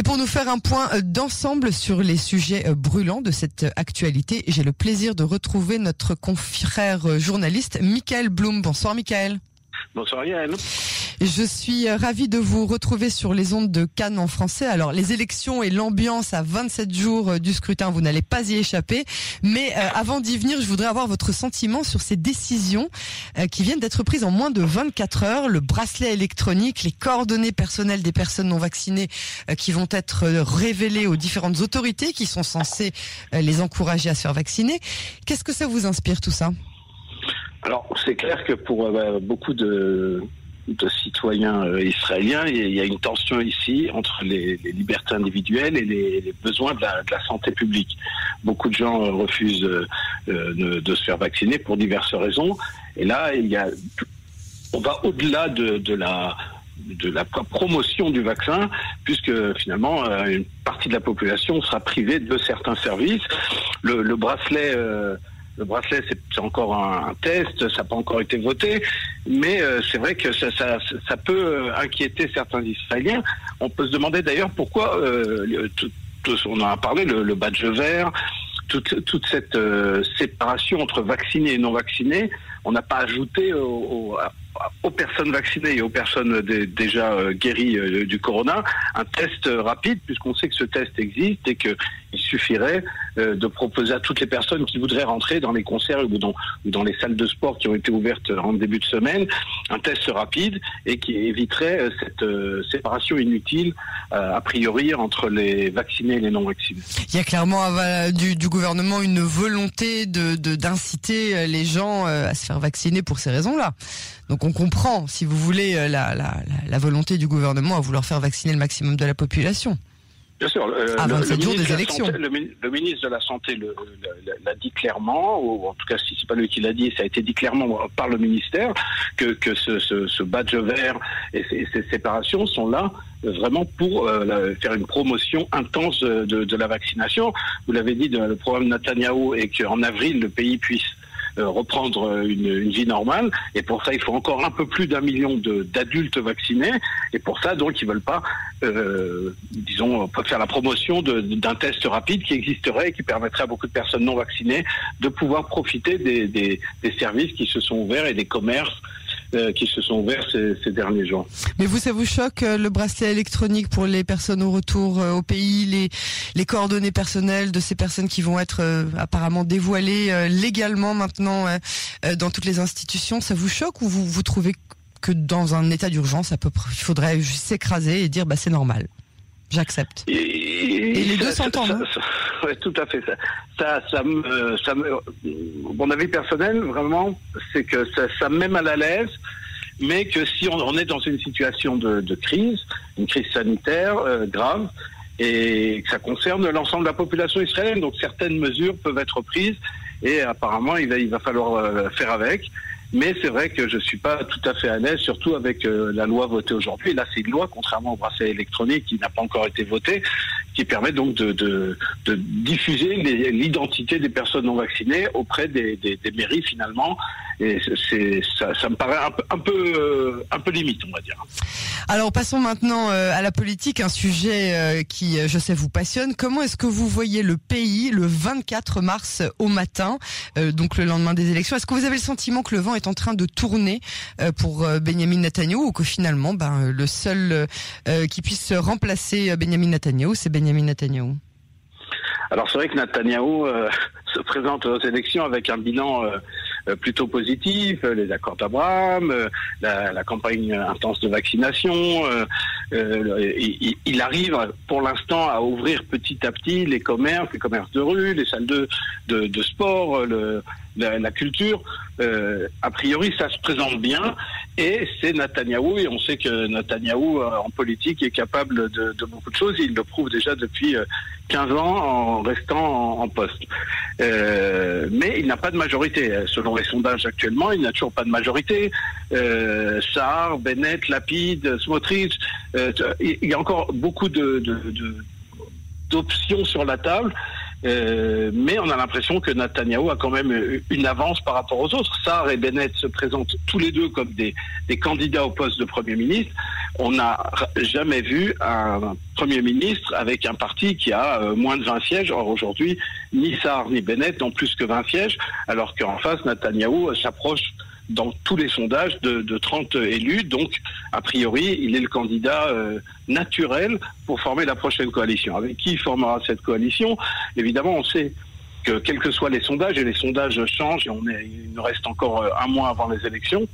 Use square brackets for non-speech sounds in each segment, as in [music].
Et pour nous faire un point d'ensemble sur les sujets brûlants de cette actualité, j'ai le plaisir de retrouver notre confrère journaliste Michael Blum. Bonsoir Michael. Bonsoir Yael. Je suis euh, ravie de vous retrouver sur les ondes de Cannes en français. Alors les élections et l'ambiance à 27 jours euh, du scrutin, vous n'allez pas y échapper. Mais euh, avant d'y venir, je voudrais avoir votre sentiment sur ces décisions qui viennent d'être prises en moins de 24 heures. Le bracelet électronique, les coordonnées personnelles des personnes non vaccinées qui vont être révélées aux différentes autorités qui sont censées les encourager à se faire vacciner. Qu'est-ce que ça vous inspire tout ça? Alors, c'est clair que pour beaucoup de, citoyens euh, israéliens. Il y a une tension ici entre les, libertés individuelles et les, besoins de la, santé publique. Beaucoup de gens euh, refusent euh, de, se faire vacciner pour diverses raisons. Et là, il y a, on va au-delà de, la de la promotion du vaccin, puisque finalement une partie de la population sera privée de certains services. Le, bracelet le bracelet, c'est encore un, test, ça n'a pas encore été voté, mais euh, c'est vrai que ça, peut euh, inquiéter certains Israéliens. On peut se demander d'ailleurs pourquoi, euh, on en a parlé, le, badge vert, toute cette séparation entre vaccinés et non vaccinés, on n'a pas ajouté au, aux personnes vaccinées et aux personnes déjà euh, guéries euh, du corona un test rapide, puisqu'on sait que ce test existe et qu'il suffirait euh, de proposer à toutes les personnes qui voudraient rentrer dans les concerts ou dans, les salles de sport qui ont été ouvertes en début de semaine, un test rapide et qui éviterait cette séparation inutile, a priori, entre les vaccinés et les non vaccinés. Il y a clairement du, gouvernement une volonté de d'inciter les gens à se faire vacciner pour ces raisons-là. Donc on comprend, si vous voulez, euh, la, la, la volonté du gouvernement à vouloir faire vacciner le maximum de la population. Bien sûr. Euh, à 27 jours des élections. le, ministre de la Santé l'a dit clairement, ou en tout cas, si c'est pas lui qui l'a dit, ça a été dit clairement par le ministère, que, que ce, ce, ce badge vert et ces, ces, séparations sont là vraiment pour euh, faire une promotion intense de, de la vaccination. Vous l'avez dit, le programme Netanyahu et qu'en avril, le pays puisse euh, reprendre une, une, vie normale. Et pour ça, il faut encore un peu plus d'un million d'adultes vaccinés. Et pour ça, donc, ils veulent pas, euh, disons, faire la promotion d'un test rapide qui existerait et qui permettrait à beaucoup de personnes non vaccinées de pouvoir profiter des, services qui se sont ouverts et des commerces euh, qui se sont ouverts ces, derniers jours. Mais vous, ça vous choque euh, le bracelet électronique pour les personnes au retour euh, au pays, les, les coordonnées personnelles de ces personnes qui vont être apparemment dévoilées légalement maintenant dans toutes les institutions, ça vous choque ou vous, vous trouvez que dans un état d'urgence, il faudrait juste s'écraser et dire bah c'est normal? J'accepte. Et, les deux s'entendent. Hein oui, tout à fait. Ça, ça, ça, me, ça me, mon avis personnel, vraiment, c'est que ça, ça me met mal à l'aise, mais que si on, on est dans une situation de, de, crise, une crise sanitaire euh, grave, et que ça concerne l'ensemble de la population israélienne, donc certaines mesures peuvent être prises, et apparemment, il va, il va falloir euh, faire avec. Mais c'est vrai que je suis pas tout à fait à l'aise, surtout avec euh, la loi votée aujourd'hui. Là, c'est une loi, contrairement au bracelet électronique qui n'a pas encore été votée, qui permet donc de, diffuser l'identité des personnes non vaccinées auprès des, mairies finalement. Et ça, me paraît euh, un peu limite, on va dire. Alors passons maintenant euh, à la politique, un sujet qui, je sais, vous passionne. Comment est-ce que vous voyez le pays le 24 mars au matin, donc le lendemain des élections? Est-ce que vous avez le sentiment que le vent est en train de tourner euh, pour euh, Benjamin Netanyahu ou que finalement, ben, le seul euh, qui puisse remplacer Benjamin Netanyahu, c'est Benjamin Netanyahu alors c'est vrai que Netanyahu [laughs] se présente aux élections avec un bilan plutôt positif, les accords d'Abraham, la, campagne intense de vaccination. Il, il, arrive pour l'instant à ouvrir petit à petit les commerces, les commerces de rue, les salles de, de, de sport, le, la, culture, euh, a priori, ça se présente bien. Et c'est Netanyahou, et on sait que Netanyahou, euh, en politique, est capable de, beaucoup de choses. Il le prouve déjà depuis 15 euh, ans en restant en, poste. Mais il n'a pas de majorité. Selon les sondages actuellement, il n'a toujours pas de majorité. Euh, Bennett, Lapide, Smotrich, il y a encore beaucoup d'options sur la table. Euh, mais on a l'impression que Netanyahu a quand même une avance par rapport aux autres. Sarr et Bennett se présentent tous les deux comme des, des candidats au poste de Premier ministre. on n'a jamais vu un Premier ministre avec un parti qui a euh, moins de 20 sièges. Or aujourd'hui, ni Sarr ni Bennett n'ont plus que 20 sièges, alors qu'en face, Netanyahou s'approche dans tous les sondages de, 30 élus. Donc, a priori, il est le candidat euh, naturel pour former la prochaine coalition. Avec qui formera cette coalition? Évidemment, on sait que quels que soient les sondages, et les sondages changent, et on il nous reste encore euh, un mois avant les élections,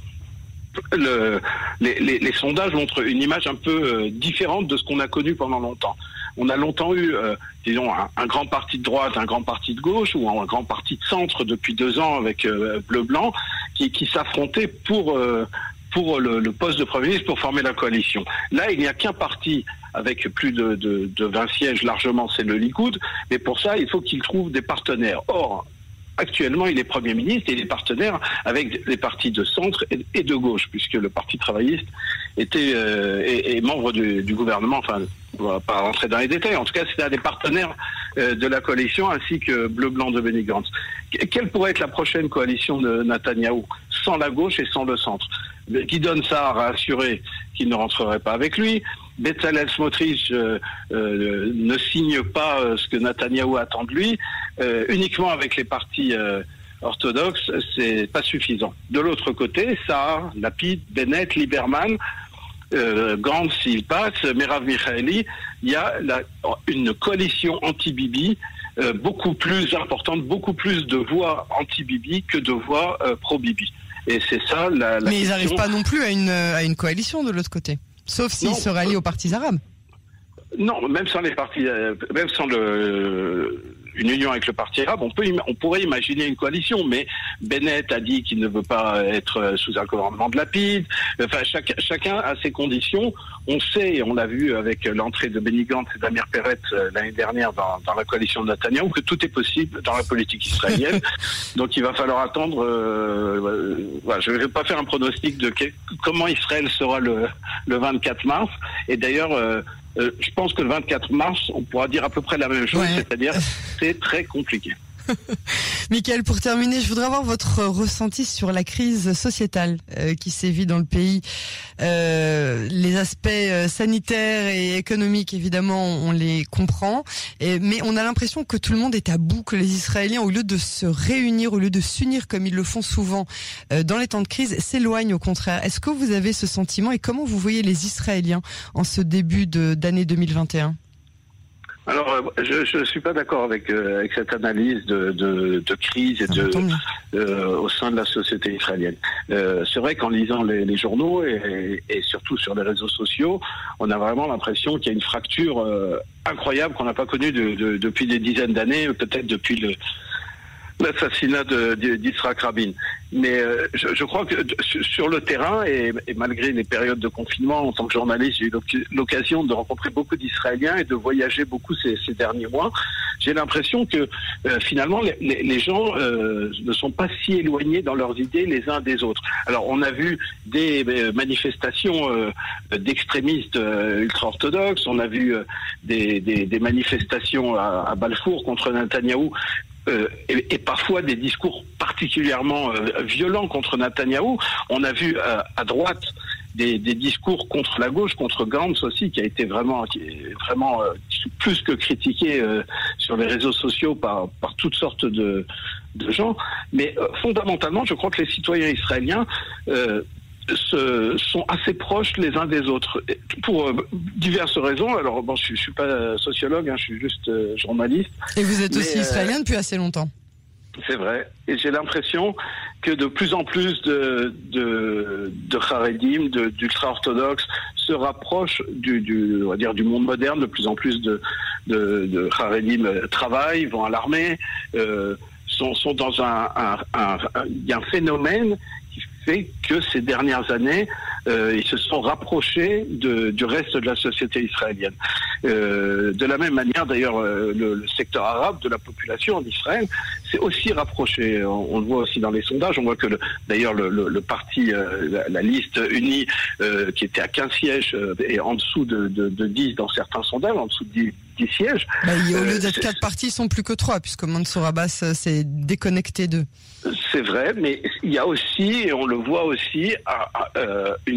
le, les, sondages montrent une image un peu euh, différente de ce qu'on a connu pendant longtemps. On a longtemps eu, euh, disons, un, grand parti de droite, un grand parti de gauche ou un grand parti de centre depuis deux ans avec euh, bleu-blanc qui, qui s'affrontaient pour pour le, poste de Premier ministre pour former la coalition. Là, il n'y a qu'un parti avec plus de, de, de 20 sièges largement, c'est le Likoud, mais pour ça, il faut qu'il trouve des partenaires. Or, actuellement, il est Premier ministre et il est partenaire avec les partis de centre et de gauche, puisque le Parti travailliste était euh, est, membre du, gouvernement. Enfin, on va pas rentrer dans les détails. En tout cas, c'est un des partenaires euh, de la coalition, ainsi que Bleu Blanc de Benny Gantz. Quelle pourrait être la prochaine coalition de Netanyahou sans la gauche et sans le centre? Donne ça a assuré qu'il ne rentrerait pas avec lui? Bezalel Smotrich euh, euh, ne signe pas euh, ce que Netanyahou attend de lui. uniquement avec les partis orthodoxes, c'est pas suffisant. De l'autre côté, ça, Lapid, Bennett, Lieberman, Gantz, s'il passe, Merav Michaeli, il y a une coalition anti-Bibi beaucoup plus importante, beaucoup plus de voix anti-Bibi que de voix pro-Bibi. Et c'est ça la, Mais ils n'arrivent pas non plus à une, à une coalition de l'autre côté. Sauf s'ils se rallient aux partis arabes. Non, même sans les partis, euh, même sans le, une union avec le Parti arabe, on, peut, on pourrait imaginer une coalition, mais Bennett a dit qu'il ne veut pas être sous un gouvernement de lapide. Enfin, chacun a ses conditions. On sait, on l'a vu avec l'entrée de Benny Gantz et d'Amir Peretz euh, l'année dernière dans, la coalition de Netanyahu, que tout est possible dans la politique israélienne. [laughs] Donc il va falloir attendre. Euh, voilà, je ne vais pas faire un pronostic de comment Israël sera le, le 24 mars. Et d'ailleurs, euh, euh, je pense que le 24 mars, on pourra dire à peu près la même chose, c'est-à-dire [laughs] c'est très compliqué. [laughs] Michael, pour terminer, je voudrais avoir votre ressenti sur la crise sociétale euh, qui sévit dans le pays. Euh, les aspects euh, sanitaires et économiques, évidemment, on les comprend, mais on a l'impression que tout le monde est à bout, que les Israéliens, au lieu de se réunir, au lieu de s'unir comme ils le font souvent dans les temps de crise, s'éloignent au contraire. Est-ce que vous avez ce sentiment et comment vous voyez les Israéliens en ce début d'année 2021 alors, euh, je ne suis pas d'accord avec, euh, avec cette analyse de, de, de crise et de, euh, au sein de la société israélienne. Euh, c'est vrai qu'en lisant les, les journaux et, et, surtout sur les réseaux sociaux, on a vraiment l'impression qu'il y a une fracture incroyable qu'on n'a pas connue de, depuis des dizaines d'années, peut-être depuis le, l'assassinat d'Israël Rabin. Mais euh, je, je, crois que sur le terrain, et, et, malgré les périodes de confinement, en tant que journaliste, j'ai eu l'occasion de rencontrer beaucoup d'Israéliens et de voyager beaucoup ces, ces derniers mois. J'ai l'impression que euh, finalement, les, les gens euh, ne sont pas si éloignés dans leurs idées les uns des autres. Alors, on a vu des manifestations d'extrémistes ultra-orthodoxes, on a vu des, des, des manifestations à, à Balfour contre Netanyahou euh, et, parfois des discours particulièrement euh, violents contre Netanyahou. On a vu euh, à droite des, discours contre la gauche, contre Gantz aussi, qui a été vraiment, vraiment plus que critiqué sur les réseaux sociaux par, par toutes sortes de gens. Mais fondamentalement, je crois que les citoyens israéliens se, sont assez proches les uns des autres pour euh, diverses raisons. Alors bon, je, ne suis pas sociologue, hein, je suis juste euh, journaliste. Et vous êtes aussi euh, israélien depuis assez longtemps. C'est vrai. Et j'ai l'impression que de plus en plus de, de, de Haredim, d'ultra-orthodoxes, se rapprochent du, du, on va dire, du monde moderne. De plus en plus de, de, de Haredim travaillent, vont à l'armée, euh, sont, sont dans un, un, un, un, un phénomène que ces dernières années, euh, ils se sont rapprochés de, du reste de la société israélienne. Euh, de la même manière, d'ailleurs, euh, le, secteur arabe de la population en Israël s'est aussi rapproché. On, le voit aussi dans les sondages. On voit que, d'ailleurs, le, le, parti, euh, la, liste unie, euh, qui était à 15 sièges, est en dessous de, de, de 10 dans certains sondages, en dessous de 10 sièges. Bah, au lieu d'être quatre partis, ils sont plus que trois, puisque Mansour Abbas s'est déconnecté d'eux. C'est vrai, mais il y a aussi, et on le voit aussi, une,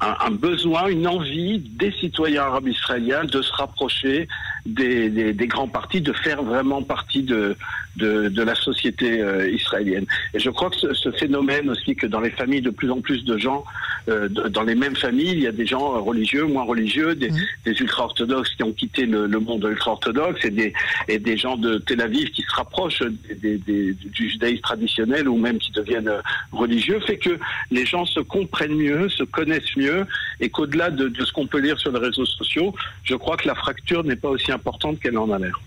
un, besoin, une envie des citoyens arabes israéliens de se rapprocher des, grands partis, de faire vraiment partie de, la société euh, israélienne. Et je crois que ce, phénomène aussi que dans les familles, de plus en plus de gens, euh, dans les mêmes familles, il y a des gens religieux, moins religieux, des, mmh. des ultra-orthodoxes qui ont quitté le, le monde ultra-orthodoxe et des, et des gens de Tel Aviv qui se rapprochent des, du judaïsme traditionnel ou même qui deviennent euh, religieux, fait que les gens se comprennent mieux, se connaissent mieux et qu'au-delà de, de ce qu'on peut lire sur les réseaux sociaux, je crois que la fracture n'est pas aussi importante qu'elle en a l'air.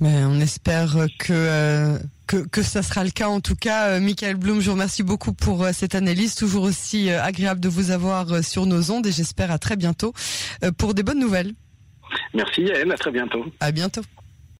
Mais on espère que, euh, que, que ça sera le cas. En tout cas, euh, Michael Blum, je vous remercie beaucoup pour euh, cette analyse. Toujours aussi agréable de vous avoir sur nos ondes et j'espère à très bientôt pour des bonnes nouvelles. Merci, elle. À très bientôt. À bientôt.